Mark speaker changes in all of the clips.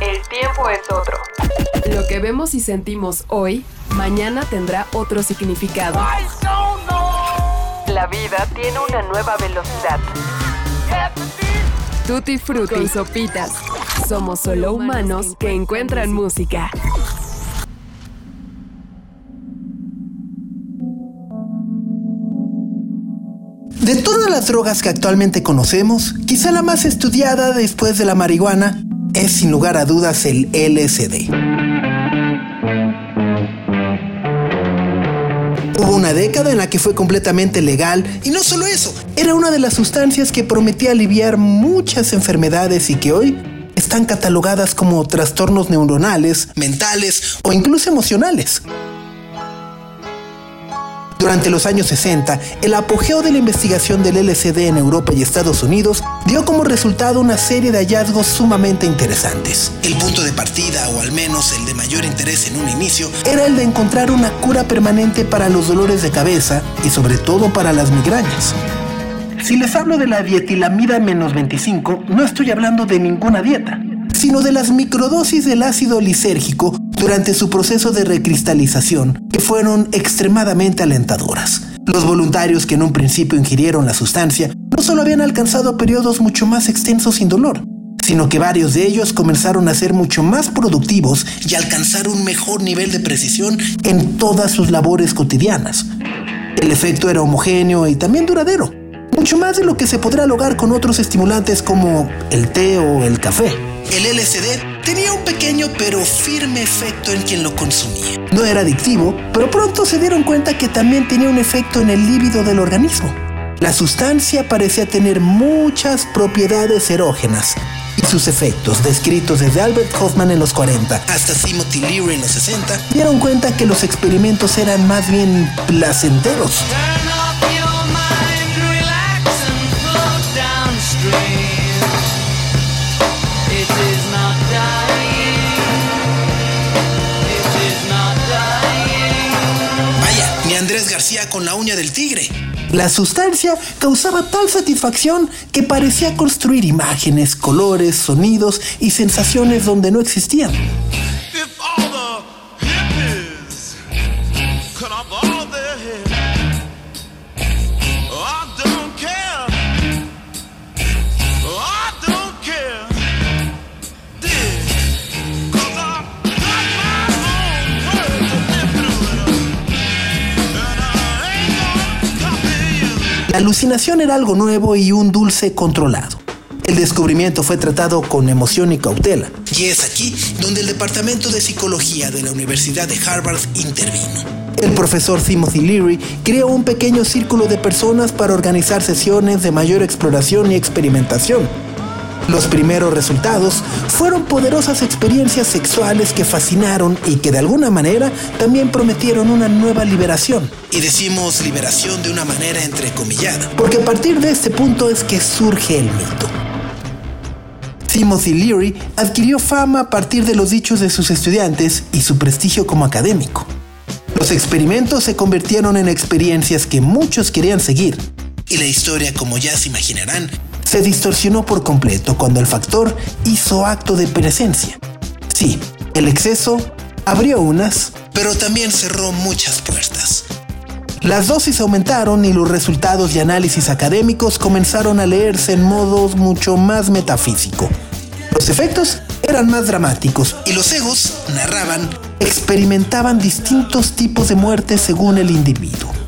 Speaker 1: El tiempo es otro.
Speaker 2: Lo que vemos y sentimos hoy, mañana tendrá otro significado.
Speaker 1: La vida tiene una nueva velocidad.
Speaker 2: Tutti frutti y sopitas. Somos solo humanos que encuentran música.
Speaker 3: De todas las drogas que actualmente conocemos, quizá la más estudiada después de la marihuana es sin lugar a dudas el LSD. Hubo una década en la que fue completamente legal y no solo eso, era una de las sustancias que prometía aliviar muchas enfermedades y que hoy están catalogadas como trastornos neuronales, mentales o incluso emocionales. Durante los años 60, el apogeo de la investigación del LSD en Europa y Estados Unidos dio como resultado una serie de hallazgos sumamente interesantes. El punto de partida, o al menos el de mayor interés en un inicio, era el de encontrar una cura permanente para los dolores de cabeza y sobre todo para las migrañas. Si les hablo de la dietilamida menos 25, no estoy hablando de ninguna dieta, sino de las microdosis del ácido lisérgico durante su proceso de recristalización, que fueron extremadamente alentadoras. Los voluntarios que en un principio ingirieron la sustancia no solo habían alcanzado periodos mucho más extensos sin dolor, sino que varios de ellos comenzaron a ser mucho más productivos y alcanzar un mejor nivel de precisión en todas sus labores cotidianas. El efecto era homogéneo y también duradero, mucho más de lo que se podrá lograr con otros estimulantes como el té o el café. El LSD tenía un pequeño pero firme efecto en quien lo consumía. No era adictivo, pero pronto se dieron cuenta que también tenía un efecto en el líbido del organismo. La sustancia parecía tener muchas propiedades erógenas y sus efectos, descritos desde Albert Hoffman en los 40 hasta Timothy Leary en los 60, dieron cuenta que los experimentos eran más bien placenteros. Con la uña del tigre. La sustancia causaba tal satisfacción que parecía construir imágenes, colores, sonidos y sensaciones donde no existían. Alucinación era algo nuevo y un dulce controlado. El descubrimiento fue tratado con emoción y cautela. Y es aquí donde el Departamento de Psicología de la Universidad de Harvard intervino. El profesor Timothy Leary creó un pequeño círculo de personas para organizar sesiones de mayor exploración y experimentación. Los primeros resultados fueron poderosas experiencias sexuales que fascinaron y que de alguna manera también prometieron una nueva liberación. Y decimos liberación de una manera entrecomillada, porque a partir de este punto es que surge el mito. Timothy Leary adquirió fama a partir de los dichos de sus estudiantes y su prestigio como académico. Los experimentos se convirtieron en experiencias que muchos querían seguir. Y la historia, como ya se imaginarán, se distorsionó por completo cuando el factor hizo acto de presencia. Sí, el exceso abrió unas, pero también cerró muchas puertas. Las dosis aumentaron y los resultados de análisis académicos comenzaron a leerse en modos mucho más metafísico. Los efectos eran más dramáticos y los egos, narraban, experimentaban distintos tipos de muerte según el individuo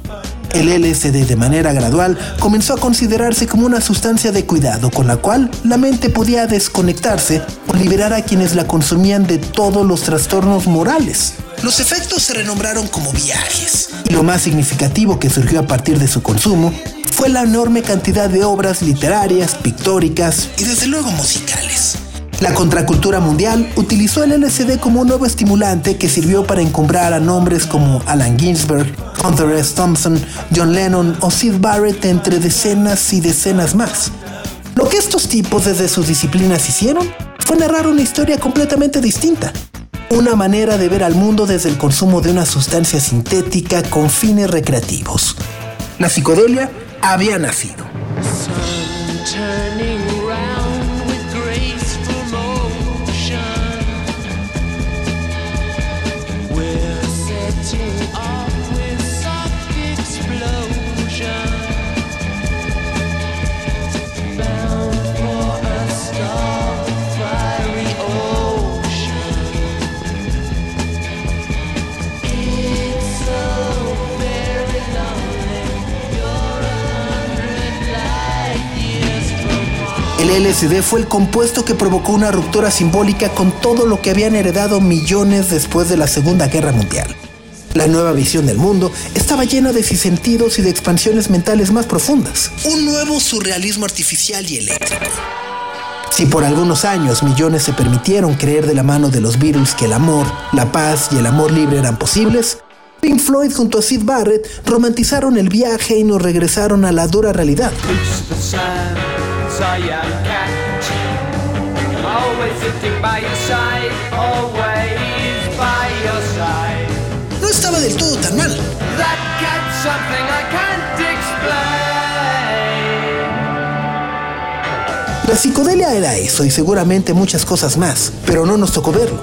Speaker 3: el LSD de manera gradual comenzó a considerarse como una sustancia de cuidado con la cual la mente podía desconectarse o liberar a quienes la consumían de todos los trastornos morales. Los efectos se renombraron como viajes, y lo más significativo que surgió a partir de su consumo fue la enorme cantidad de obras literarias, pictóricas y desde luego musicales. La contracultura mundial utilizó el LSD como un nuevo estimulante que sirvió para encumbrar a nombres como Alan Ginsberg, Hunter S. Thompson, John Lennon o Sid Barrett entre decenas y decenas más. Lo que estos tipos desde sus disciplinas hicieron fue narrar una historia completamente distinta. Una manera de ver al mundo desde el consumo de una sustancia sintética con fines recreativos. La psicodelia había nacido. El LSD fue el compuesto que provocó una ruptura simbólica con todo lo que habían heredado millones después de la Segunda Guerra Mundial. La nueva visión del mundo estaba llena de sentidos y de expansiones mentales más profundas. Un nuevo surrealismo artificial y eléctrico. Si por algunos años millones se permitieron creer de la mano de los Beatles que el amor, la paz y el amor libre eran posibles, Pink Floyd junto a Sid Barrett romantizaron el viaje y nos regresaron a la dura realidad. No estaba del todo tan mal. La psicodelia era eso y seguramente muchas cosas más, pero no nos tocó verlo.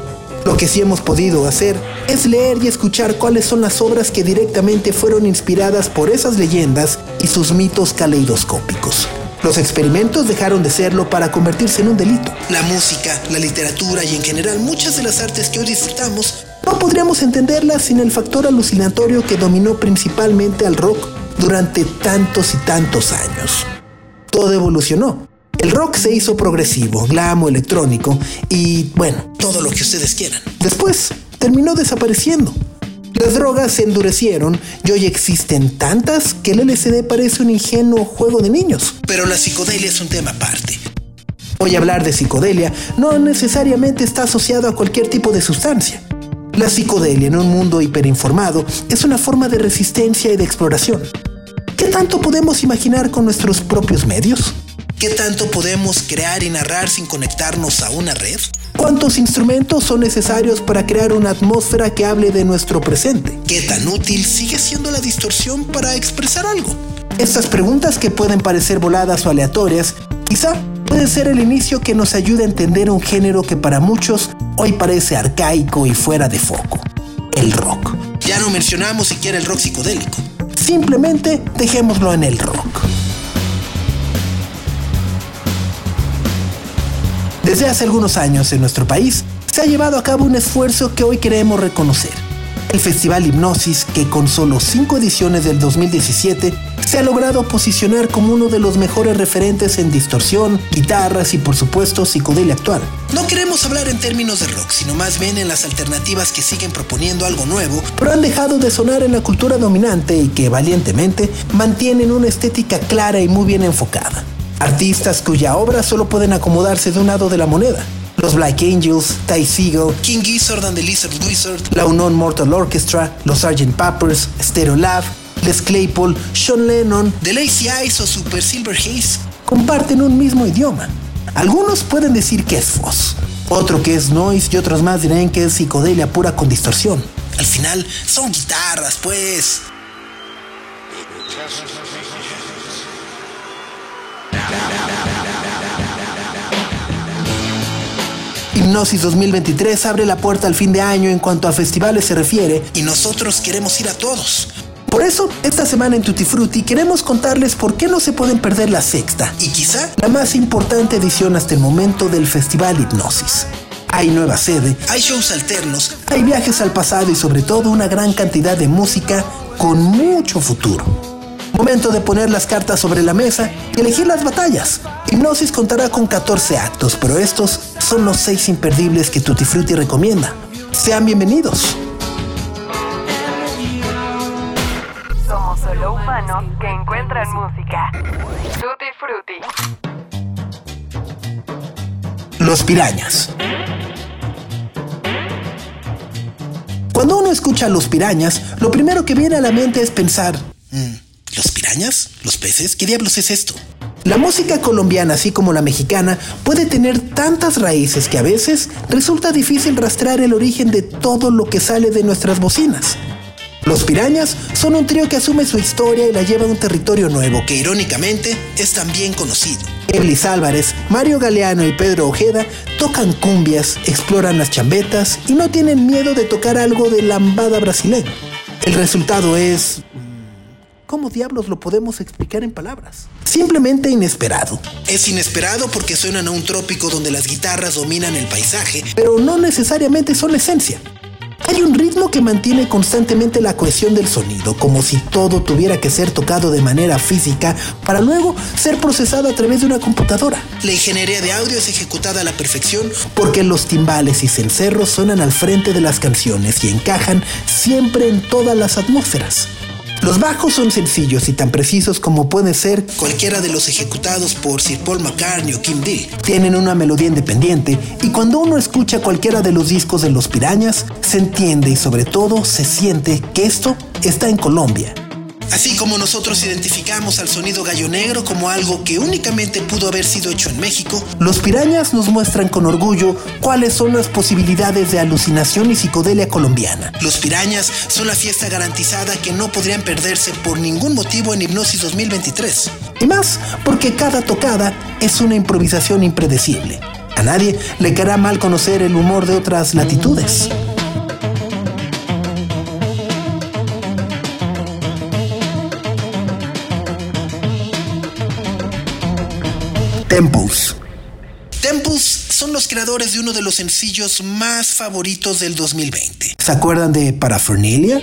Speaker 3: Lo que sí hemos podido hacer es leer y escuchar cuáles son las obras que directamente fueron inspiradas por esas leyendas y sus mitos caleidoscópicos. Los experimentos dejaron de serlo para convertirse en un delito. La música, la literatura y en general muchas de las artes que hoy disfrutamos no podríamos entenderlas sin el factor alucinatorio que dominó principalmente al rock durante tantos y tantos años. Todo evolucionó, el rock se hizo progresivo, glamo, electrónico y, bueno, todo lo que ustedes quieran. Después, terminó desapareciendo. Las drogas se endurecieron y hoy existen tantas que el LSD parece un ingenuo juego de niños. Pero la psicodelia es un tema aparte. Hoy hablar de psicodelia no necesariamente está asociado a cualquier tipo de sustancia. La psicodelia en un mundo hiperinformado es una forma de resistencia y de exploración. ¿Qué tanto podemos imaginar con nuestros propios medios? ¿Qué tanto podemos crear y narrar sin conectarnos a una red? ¿Cuántos instrumentos son necesarios para crear una atmósfera que hable de nuestro presente? ¿Qué tan útil sigue siendo la distorsión para expresar algo? Estas preguntas que pueden parecer voladas o aleatorias, quizá pueden ser el inicio que nos ayude a entender un género que para muchos hoy parece arcaico y fuera de foco. El rock. Ya no mencionamos siquiera el rock psicodélico. Simplemente dejémoslo en el rock. Desde hace algunos años en nuestro país se ha llevado a cabo un esfuerzo que hoy queremos reconocer. El Festival Hipnosis, que con solo cinco ediciones del 2017 se ha logrado posicionar como uno de los mejores referentes en distorsión, guitarras y por supuesto psicodelia actual. No queremos hablar en términos de rock, sino más bien en las alternativas que siguen proponiendo algo nuevo, pero han dejado de sonar en la cultura dominante y que valientemente mantienen una estética clara y muy bien enfocada. Artistas cuya obra solo pueden acomodarse de un lado de la moneda. Los Black Angels, Ty Segall, King Gizzard and the Lizard Wizard, la Unknown Mortal Orchestra, los Sgt. Peppers, Stereo Lab, Les Claypool, Sean Lennon, The Lazy Eyes o Super Silver Haze comparten un mismo idioma. Algunos pueden decir que es Foz, otro que es noise y otros más dirán que es psicodelia pura con distorsión. Al final son guitarras, pues. Hipnosis 2023 abre la puerta al fin de año en cuanto a festivales se refiere y nosotros queremos ir a todos. Por eso, esta semana en Tutti Frutti queremos contarles por qué no se pueden perder la sexta y quizá la más importante edición hasta el momento del Festival Hipnosis. Hay nueva sede, hay shows alternos, hay viajes al pasado y sobre todo una gran cantidad de música con mucho futuro. Momento de poner las cartas sobre la mesa y elegir las batallas. Hipnosis contará con 14 actos, pero estos son los 6 imperdibles que Tutti Frutti recomienda. Sean bienvenidos.
Speaker 1: Somos solo humanos que encuentran música. Tutti Frutti.
Speaker 3: Los pirañas. Cuando uno escucha a los pirañas, lo primero que viene a la mente es pensar, mm, ¿Los pirañas? ¿Los peces? ¿Qué diablos es esto? La música colombiana, así como la mexicana, puede tener tantas raíces que a veces resulta difícil rastrear el origen de todo lo que sale de nuestras bocinas. Los Pirañas son un trío que asume su historia y la lleva a un territorio nuevo que irónicamente es también conocido. Eblis Álvarez, Mario Galeano y Pedro Ojeda tocan cumbias, exploran las chambetas y no tienen miedo de tocar algo de lambada brasileña. El resultado es ¿Cómo diablos lo podemos explicar en palabras? Simplemente inesperado. Es inesperado porque suenan a un trópico donde las guitarras dominan el paisaje, pero no necesariamente son la esencia. Hay un ritmo que mantiene constantemente la cohesión del sonido, como si todo tuviera que ser tocado de manera física para luego ser procesado a través de una computadora. La ingeniería de audio es ejecutada a la perfección porque los timbales y cencerros suenan al frente de las canciones y encajan siempre en todas las atmósferas. Los bajos son sencillos y tan precisos como pueden ser cualquiera de los ejecutados por Sir Paul McCartney o Kim Deal. Tienen una melodía independiente y cuando uno escucha cualquiera de los discos de los Pirañas, se entiende y sobre todo se siente que esto está en Colombia. Así como nosotros identificamos al sonido gallo negro como algo que únicamente pudo haber sido hecho en México, los pirañas nos muestran con orgullo cuáles son las posibilidades de alucinación y psicodelia colombiana. Los pirañas son la fiesta garantizada que no podrían perderse por ningún motivo en Hipnosis 2023. Y más porque cada tocada es una improvisación impredecible. A nadie le caerá mal conocer el humor de otras latitudes. Temples. Temples son los creadores de uno de los sencillos más favoritos del 2020. ¿Se acuerdan de Paraphernalia?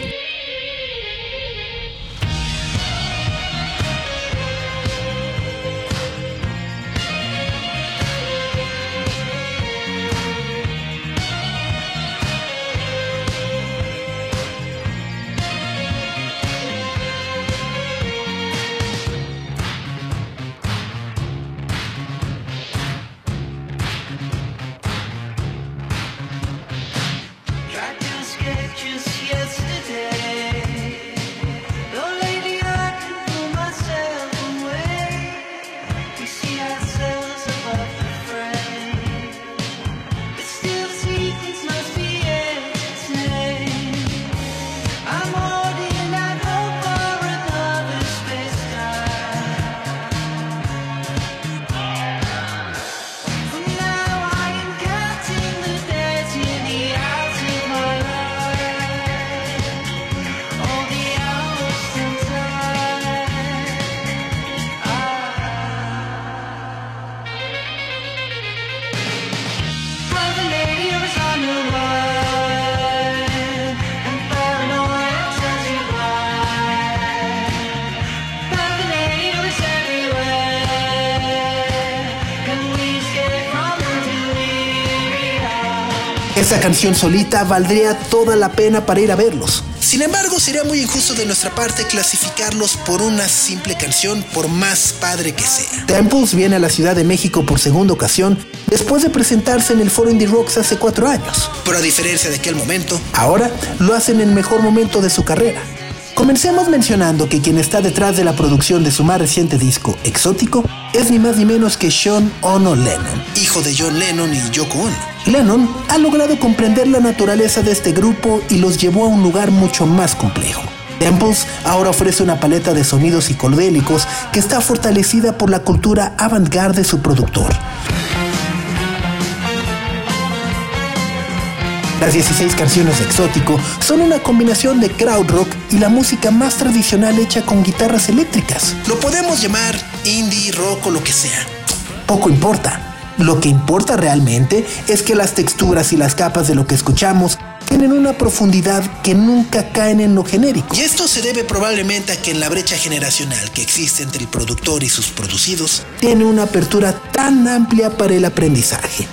Speaker 3: Esa canción solita valdría toda la pena para ir a verlos. Sin embargo, sería muy injusto de nuestra parte clasificarlos por una simple canción, por más padre que sea. Temples viene a la Ciudad de México por segunda ocasión después de presentarse en el Foro Indie Rocks hace cuatro años. Pero a diferencia de aquel momento, ahora lo hacen en el mejor momento de su carrera. Comencemos mencionando que quien está detrás de la producción de su más reciente disco, Exótico, es ni más ni menos que Sean Ono Lennon, hijo de John Lennon y Yoko Ono. Lennon ha logrado comprender la naturaleza de este grupo y los llevó a un lugar mucho más complejo. Temples ahora ofrece una paleta de sonidos psicodélicos que está fortalecida por la cultura avant-garde de su productor. Las 16 canciones de Exótico son una combinación de crowd rock y la música más tradicional hecha con guitarras eléctricas. Lo podemos llamar indie, rock o lo que sea. Poco importa. Lo que importa realmente es que las texturas y las capas de lo que escuchamos tienen una profundidad que nunca caen en lo genérico. Y esto se debe probablemente a que en la brecha generacional que existe entre el productor y sus producidos, tiene una apertura tan amplia para el aprendizaje.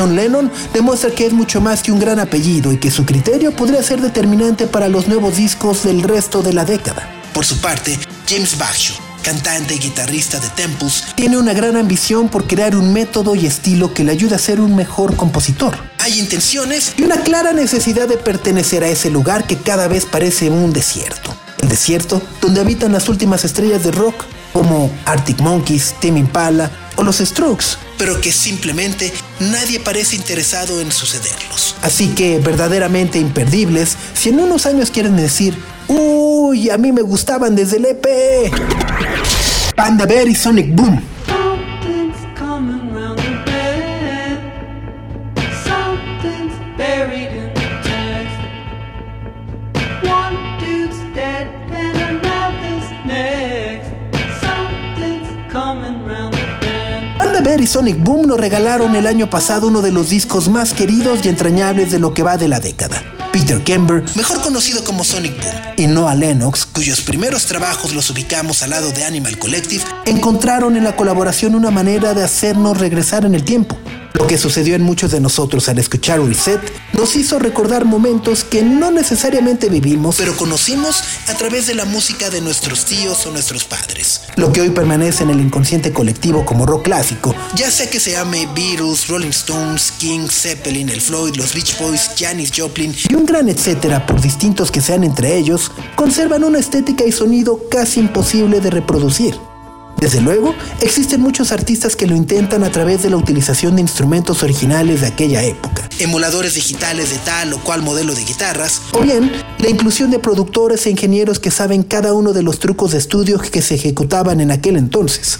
Speaker 3: Sean Lennon demuestra que es mucho más que un gran apellido y que su criterio podría ser determinante para los nuevos discos del resto de la década. Por su parte, James Bagshaw, cantante y guitarrista de Temples, tiene una gran ambición por crear un método y estilo que le ayude a ser un mejor compositor. Hay intenciones y una clara necesidad de pertenecer a ese lugar que cada vez parece un desierto. El desierto donde habitan las últimas estrellas de rock como Arctic Monkeys, Tim Impala o los Strokes, pero que simplemente nadie parece interesado en sucederlos. Así que verdaderamente imperdibles, si en unos años quieren decir, uy, a mí me gustaban desde el EP. Panda Bear y Sonic Boom. Y Sonic Boom nos regalaron el año pasado uno de los discos más queridos y entrañables de lo que va de la década. Peter Kember, mejor conocido como Sonic Boom, y Noah Lennox, cuyos primeros trabajos los ubicamos al lado de Animal Collective, encontraron en la colaboración una manera de hacernos regresar en el tiempo. Lo que sucedió en muchos de nosotros al escuchar Reset nos hizo recordar momentos que no necesariamente vivimos, pero conocimos a través de la música de nuestros tíos o nuestros padres. Lo que hoy permanece en el inconsciente colectivo como rock clásico, ya sea que se llame Beatles, Rolling Stones, King, Zeppelin, el Floyd, los Beach Boys, Janis Joplin y un gran etcétera, por distintos que sean entre ellos, conservan una estética y sonido casi imposible de reproducir. Desde luego, existen muchos artistas que lo intentan a través de la utilización de instrumentos originales de aquella época, emuladores digitales de tal o cual modelo de guitarras, o bien la inclusión de productores e ingenieros que saben cada uno de los trucos de estudio que se ejecutaban en aquel entonces.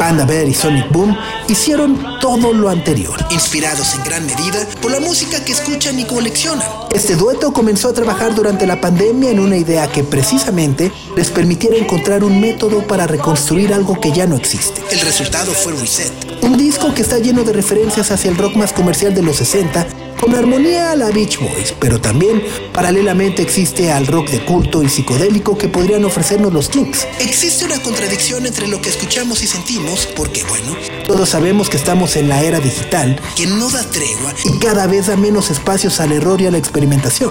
Speaker 3: Panda Bear y Sonic Boom hicieron todo lo anterior, inspirados en gran medida por la música que escuchan y coleccionan. Este dueto comenzó a trabajar durante la pandemia en una idea que precisamente les permitiera encontrar un método para reconstruir algo que ya no existe. El resultado fue Reset, un disco que está lleno de referencias hacia el rock más comercial de los 60 con armonía a la Beach Boys, pero también paralelamente existe al rock de culto y psicodélico que podrían ofrecernos los Kings. Existe una contradicción entre lo que escuchamos y sentimos, porque bueno, todos sabemos que estamos en la era digital, que no da tregua y cada vez da menos espacios al error y a la experimentación.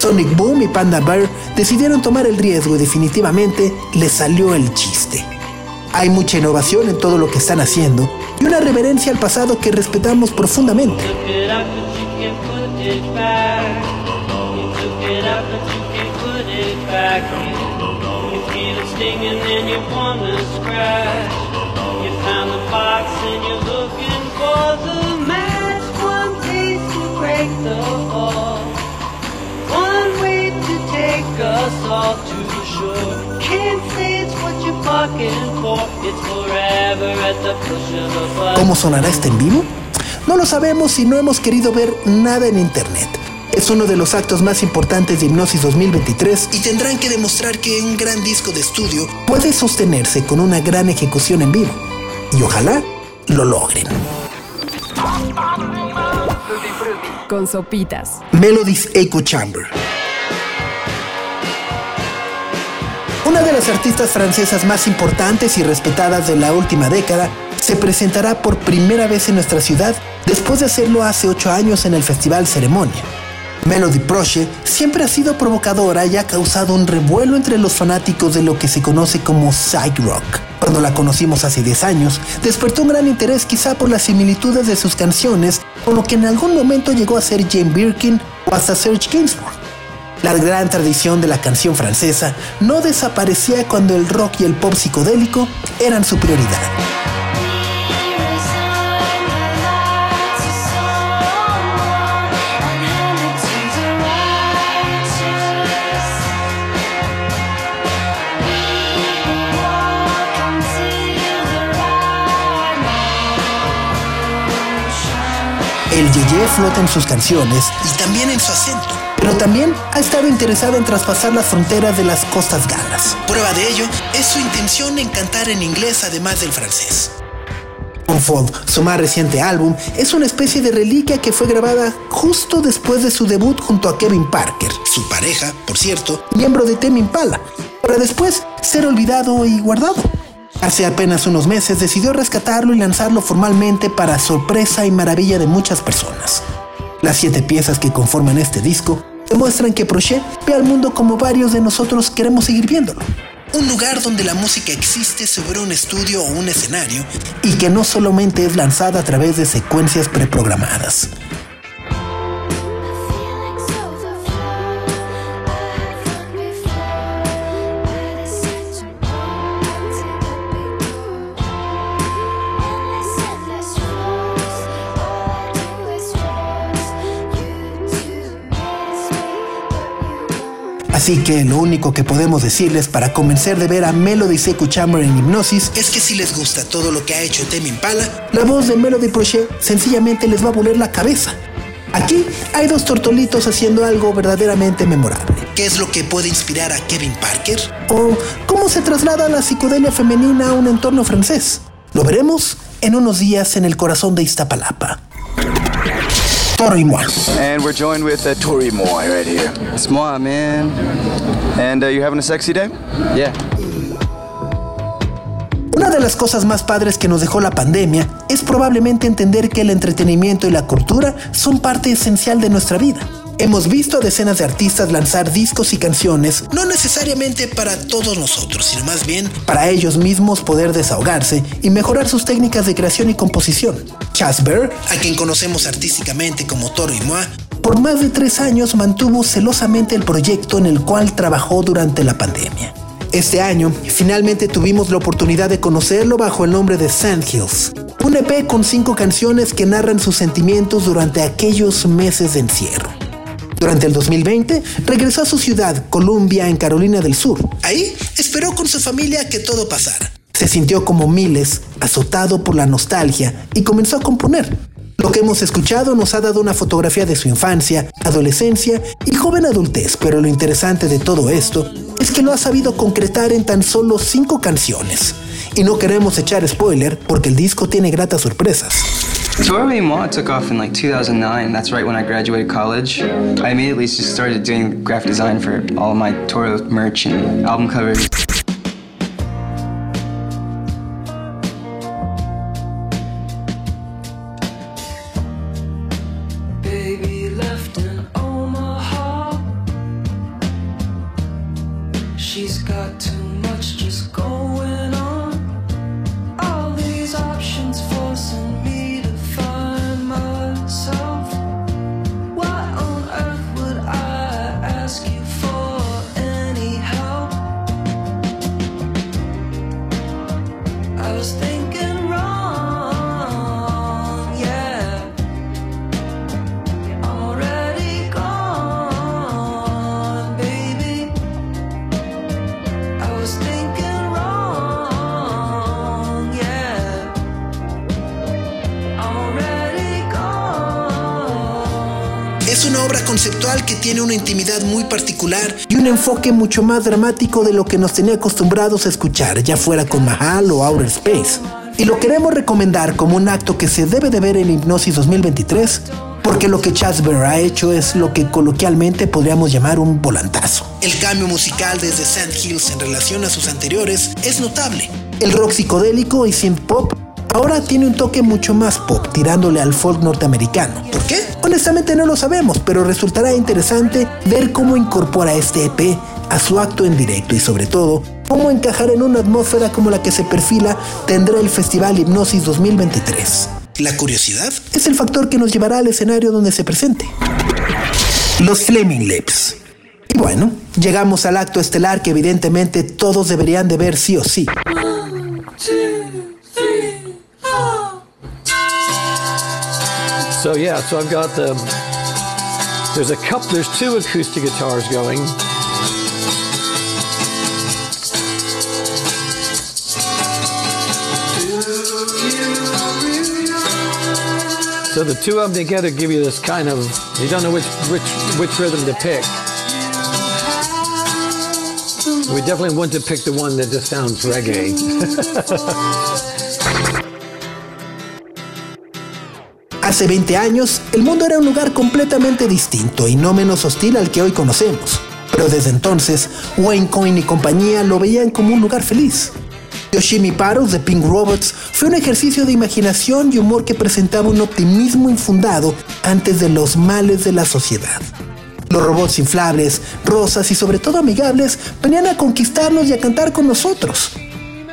Speaker 3: Sonic Boom y Panda Bear decidieron tomar el riesgo y definitivamente les salió el chiste. Hay mucha innovación en todo lo que están haciendo y una reverencia al pasado que respetamos profundamente.
Speaker 4: it back. You took it out, but you can't put it back in. You feel it stinging and you wanna scratch. You found the box and you're looking for the match. One piece to break the fall. One way to take us all to the shore. Can't say it's what you're for. It's forever at the push of a button.
Speaker 3: ¿Cómo sonará este en vivo? No lo sabemos y no hemos querido ver nada en internet. Es uno de los actos más importantes de Hipnosis 2023 y tendrán que demostrar que un gran disco de estudio puede sostenerse con una gran ejecución en vivo. Y ojalá lo logren.
Speaker 2: Con sopitas.
Speaker 3: Melodies Echo Chamber. Una de las artistas francesas más importantes y respetadas de la última década se presentará por primera vez en nuestra ciudad después de hacerlo hace ocho años en el Festival Ceremonia. Melody Proche siempre ha sido provocadora y ha causado un revuelo entre los fanáticos de lo que se conoce como psych rock. Cuando la conocimos hace 10 años, despertó un gran interés quizá por las similitudes de sus canciones con lo que en algún momento llegó a ser Jane Birkin o hasta Serge Gainsbourg. La gran tradición de la canción francesa no desaparecía cuando el rock y el pop psicodélico eran su prioridad. El yeye flota en sus canciones y también en su acento, pero también ha estado interesado en traspasar las fronteras de las costas galas. Prueba de ello es su intención en cantar en inglés además del francés. Unfold, su más reciente álbum, es una especie de reliquia que fue grabada justo después de su debut junto a Kevin Parker, su pareja, por cierto, miembro de Tame Impala, para después ser olvidado y guardado. Hace apenas unos meses decidió rescatarlo y lanzarlo formalmente para sorpresa y maravilla de muchas personas. Las siete piezas que conforman este disco demuestran que Prochet ve al mundo como varios de nosotros queremos seguir viéndolo. Un lugar donde la música existe sobre un estudio o un escenario y que no solamente es lanzada a través de secuencias preprogramadas. Así que lo único que podemos decirles para convencer de ver a Melody Seku Chamber en hipnosis es que si les gusta todo lo que ha hecho Temi Impala, la voz de Melody Prochet sencillamente les va a voler la cabeza. Aquí hay dos tortolitos haciendo algo verdaderamente memorable. ¿Qué es lo que puede inspirar a Kevin Parker? ¿O cómo se traslada la psicodelia femenina a un entorno francés? Lo veremos en unos días en el corazón de Iztapalapa.
Speaker 4: And we're joined with uh, Tori Moy right here. It's moi, man. And uh, you having a sexy day? Yeah.
Speaker 3: Una de las cosas más padres que nos dejó la pandemia es probablemente entender que el entretenimiento y la cultura son parte esencial de nuestra vida. Hemos visto a decenas de artistas lanzar discos y canciones, no necesariamente para todos nosotros, sino más bien para ellos mismos poder desahogarse y mejorar sus técnicas de creación y composición. Chas Bear, a quien conocemos artísticamente como Toro y Moa, por más de tres años mantuvo celosamente el proyecto en el cual trabajó durante la pandemia. Este año, finalmente tuvimos la oportunidad de conocerlo bajo el nombre de Sandhills, un EP con cinco canciones que narran sus sentimientos durante aquellos meses de encierro. Durante el 2020, regresó a su ciudad, Columbia, en Carolina del Sur. Ahí esperó con su familia que todo pasara. Se sintió como miles, azotado por la nostalgia, y comenzó a componer. Lo que hemos escuchado nos ha dado una fotografía de su infancia, adolescencia y joven adultez, pero lo interesante de todo esto es que lo ha sabido concretar en tan solo cinco canciones. Y no queremos echar spoiler porque el disco tiene gratas sorpresas.
Speaker 4: Toro Moi took off in like 2009. That's right when I graduated college. I immediately just started doing graphic design for all of my Toro merch and album covers.
Speaker 3: Conceptual que tiene una intimidad muy particular y un enfoque mucho más dramático de lo que nos tenía acostumbrados a escuchar, ya fuera con Mahal o Outer Space. Y lo queremos recomendar como un acto que se debe de ver en Hipnosis 2023, porque lo que Chasber ha hecho es lo que coloquialmente podríamos llamar un volantazo. El cambio musical desde Sand Hills en relación a sus anteriores es notable. El rock psicodélico y synth pop ahora tiene un toque mucho más pop, tirándole al folk norteamericano. ¿Por qué? Honestamente no lo sabemos, pero resultará interesante ver cómo incorpora este EP a su acto en directo y sobre todo, cómo encajar en una atmósfera como la que se perfila tendrá el Festival Hipnosis 2023. La curiosidad es el factor que nos llevará al escenario donde se presente. Los Flaming Lips. Y bueno, llegamos al acto estelar que evidentemente todos deberían de ver sí o sí.
Speaker 5: So yeah, so I've got the. There's a couple. There's two acoustic guitars going. So the two of them together give you this kind of. You don't know which which which rhythm to pick. We definitely want to pick the one that just sounds reggae.
Speaker 3: Hace 20 años, el mundo era un lugar completamente distinto y no menos hostil al que hoy conocemos. Pero desde entonces, Wayne Coyne y compañía lo veían como un lugar feliz. Yoshimi Paros de Pink Robots fue un ejercicio de imaginación y humor que presentaba un optimismo infundado antes de los males de la sociedad. Los robots inflables, rosas y sobre todo amigables venían a conquistarnos y a cantar con nosotros.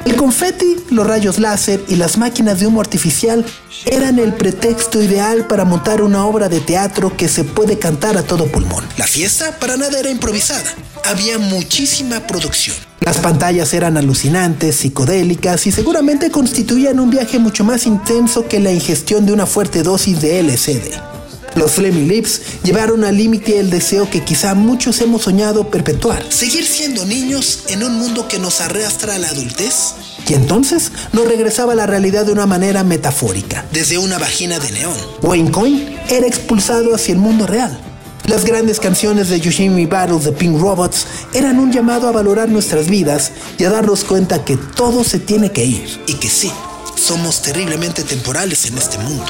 Speaker 3: El confeti, los rayos láser y las máquinas de humo artificial eran el pretexto ideal para montar una obra de teatro que se puede cantar a todo pulmón. La fiesta para nada era improvisada. Había muchísima producción. Las pantallas eran alucinantes, psicodélicas y seguramente constituían un viaje mucho más intenso que la ingestión de una fuerte dosis de LSD. Los Flaming Lips llevaron al límite el deseo que quizá muchos hemos soñado perpetuar. Seguir siendo niños en un mundo que nos arrastra a la adultez. Y entonces nos regresaba a la realidad de una manera metafórica, desde una vagina de neón. Wayne Coyne era expulsado hacia el mundo real. Las grandes canciones de Yoshimi Battles de Pink Robots eran un llamado a valorar nuestras vidas y a darnos cuenta que todo se tiene que ir. Y que sí, somos terriblemente temporales en este mundo.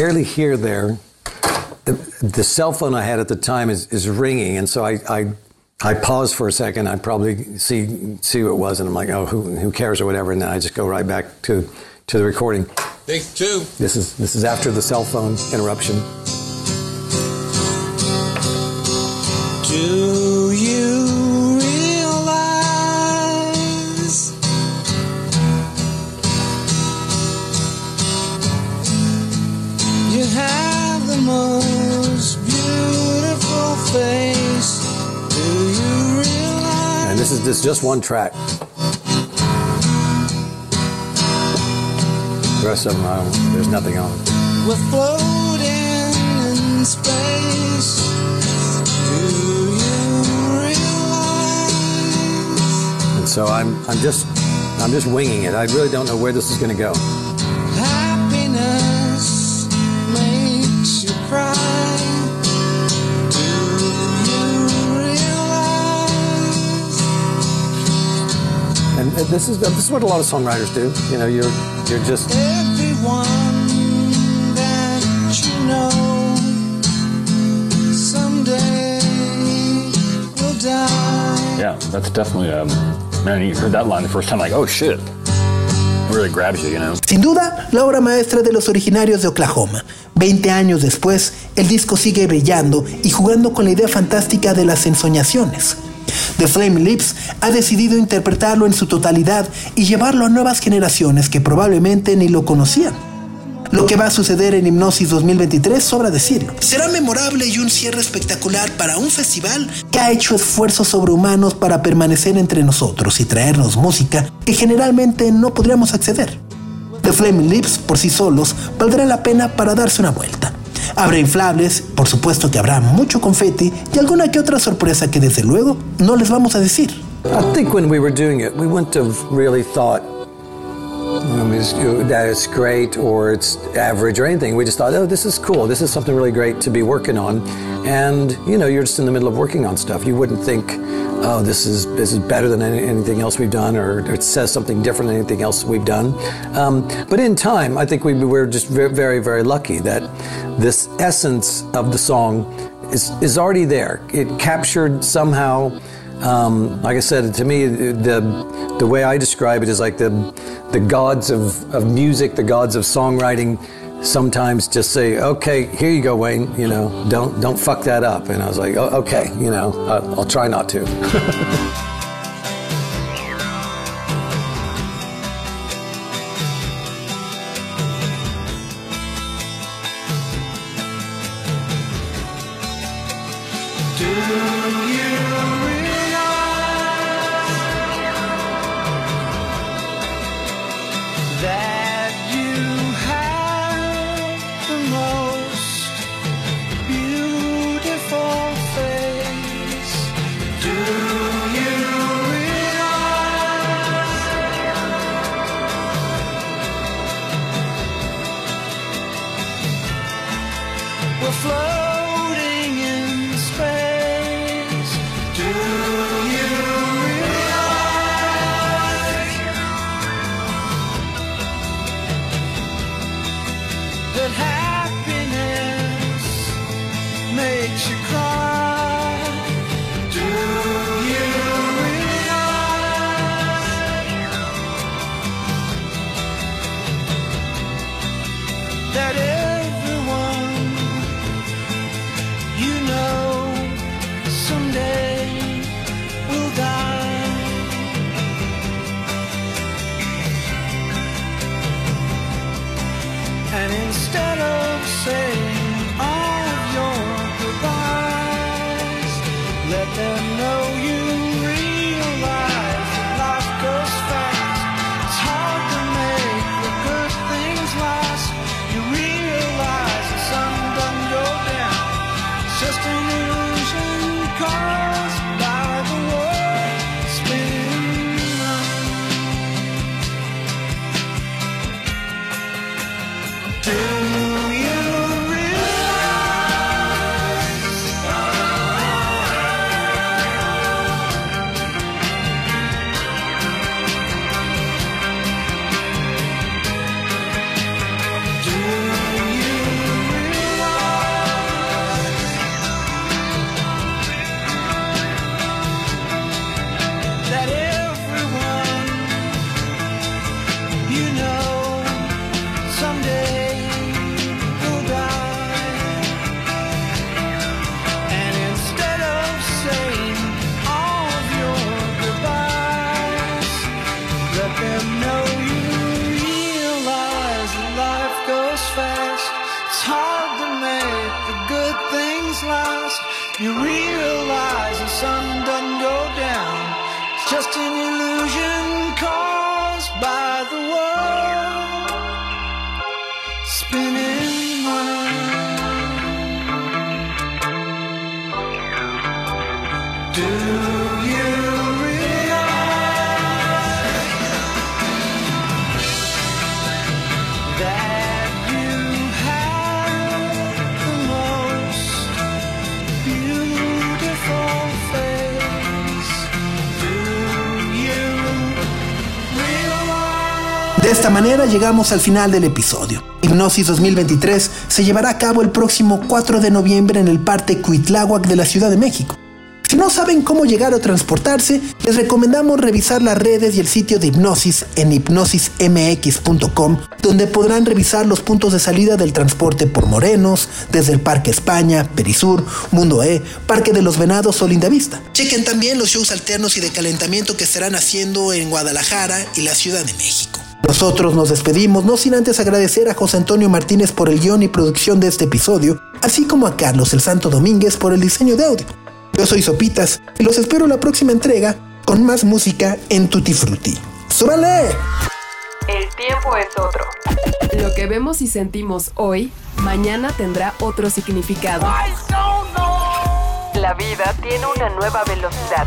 Speaker 5: Barely hear there. The, the cell phone I had at the time is, is ringing, and so I, I I paused for a second. I probably see see who it was, and I'm like, oh, who who cares or whatever, and then I just go right back to to the recording.
Speaker 6: Take two.
Speaker 5: This is this is after the cell phone interruption. And this is this is just one track. The rest of them, I don't, there's nothing on. it.
Speaker 7: We're floating in space. Do you realize?
Speaker 5: And so I'm I'm just I'm just winging it. I really don't know where this is going to go. This is this is what a lot of songwriters do. You know, you're you're just
Speaker 7: Everyone that you know someday will die.
Speaker 8: Yeah, that's definitely um man, you heard that line the first time, like, oh shit. It really grabs you, you know.
Speaker 3: Sin duda, la obra maestra de los originarios de Oklahoma. Veinte años después, el disco sigue brillando y jugando con la idea fantástica de las ensoñaciones. The Flame Lips ha decidido interpretarlo en su totalidad y llevarlo a nuevas generaciones que probablemente ni lo conocían. Lo que va a suceder en Hipnosis 2023 sobra decirlo. Será memorable y un cierre espectacular para un festival que ha hecho esfuerzos sobrehumanos para permanecer entre nosotros y traernos música que generalmente no podríamos acceder. The Flaming Lips por sí solos valdrá la pena para darse una vuelta. Habrá inflables, por supuesto que habrá mucho confeti y alguna que otra sorpresa que desde luego no les vamos a decir.
Speaker 5: I think when we were doing it, we wouldn't have really thought that it's great or it's average or anything. We just thought, oh, this is cool. This is something really great to be working on. And you know, you're just in the middle of working on stuff. You wouldn't think, oh, this is this is better than any, anything else we've done, or, or it says something different than anything else we've done. Um, but in time, I think we were just very, very, very lucky that this essence of the song is is already there. It captured somehow. Um, like I said, to me, the the way I describe it is like the the gods of, of music, the gods of songwriting. Sometimes just say, "Okay, here you go, Wayne. You know, don't don't fuck that up." And I was like, oh, "Okay, you know, uh, I'll try not to."
Speaker 7: Instead of saying
Speaker 3: esta manera llegamos al final del episodio. Hipnosis 2023 se llevará a cabo el próximo 4 de noviembre en el Parque Cuitláhuac de la Ciudad de México. Si no saben cómo llegar o transportarse, les recomendamos revisar las redes y el sitio de Hipnosis en hipnosismx.com, donde podrán revisar los puntos de salida del transporte por Morenos, desde el Parque España, Perisur, Mundo E, Parque de los Venados o Lindavista. Chequen también los shows alternos y de calentamiento que estarán haciendo en Guadalajara y la Ciudad de México. Nosotros nos despedimos, no sin antes agradecer a José Antonio Martínez por el guion y producción de este episodio, así como a Carlos el Santo Domínguez por el diseño de audio. Yo soy Sopitas y los espero la próxima entrega con más música en Tutti Frutti. ¡Súbale!
Speaker 1: El tiempo es otro.
Speaker 2: Lo que vemos y sentimos hoy, mañana tendrá otro significado.
Speaker 1: La vida tiene una nueva velocidad.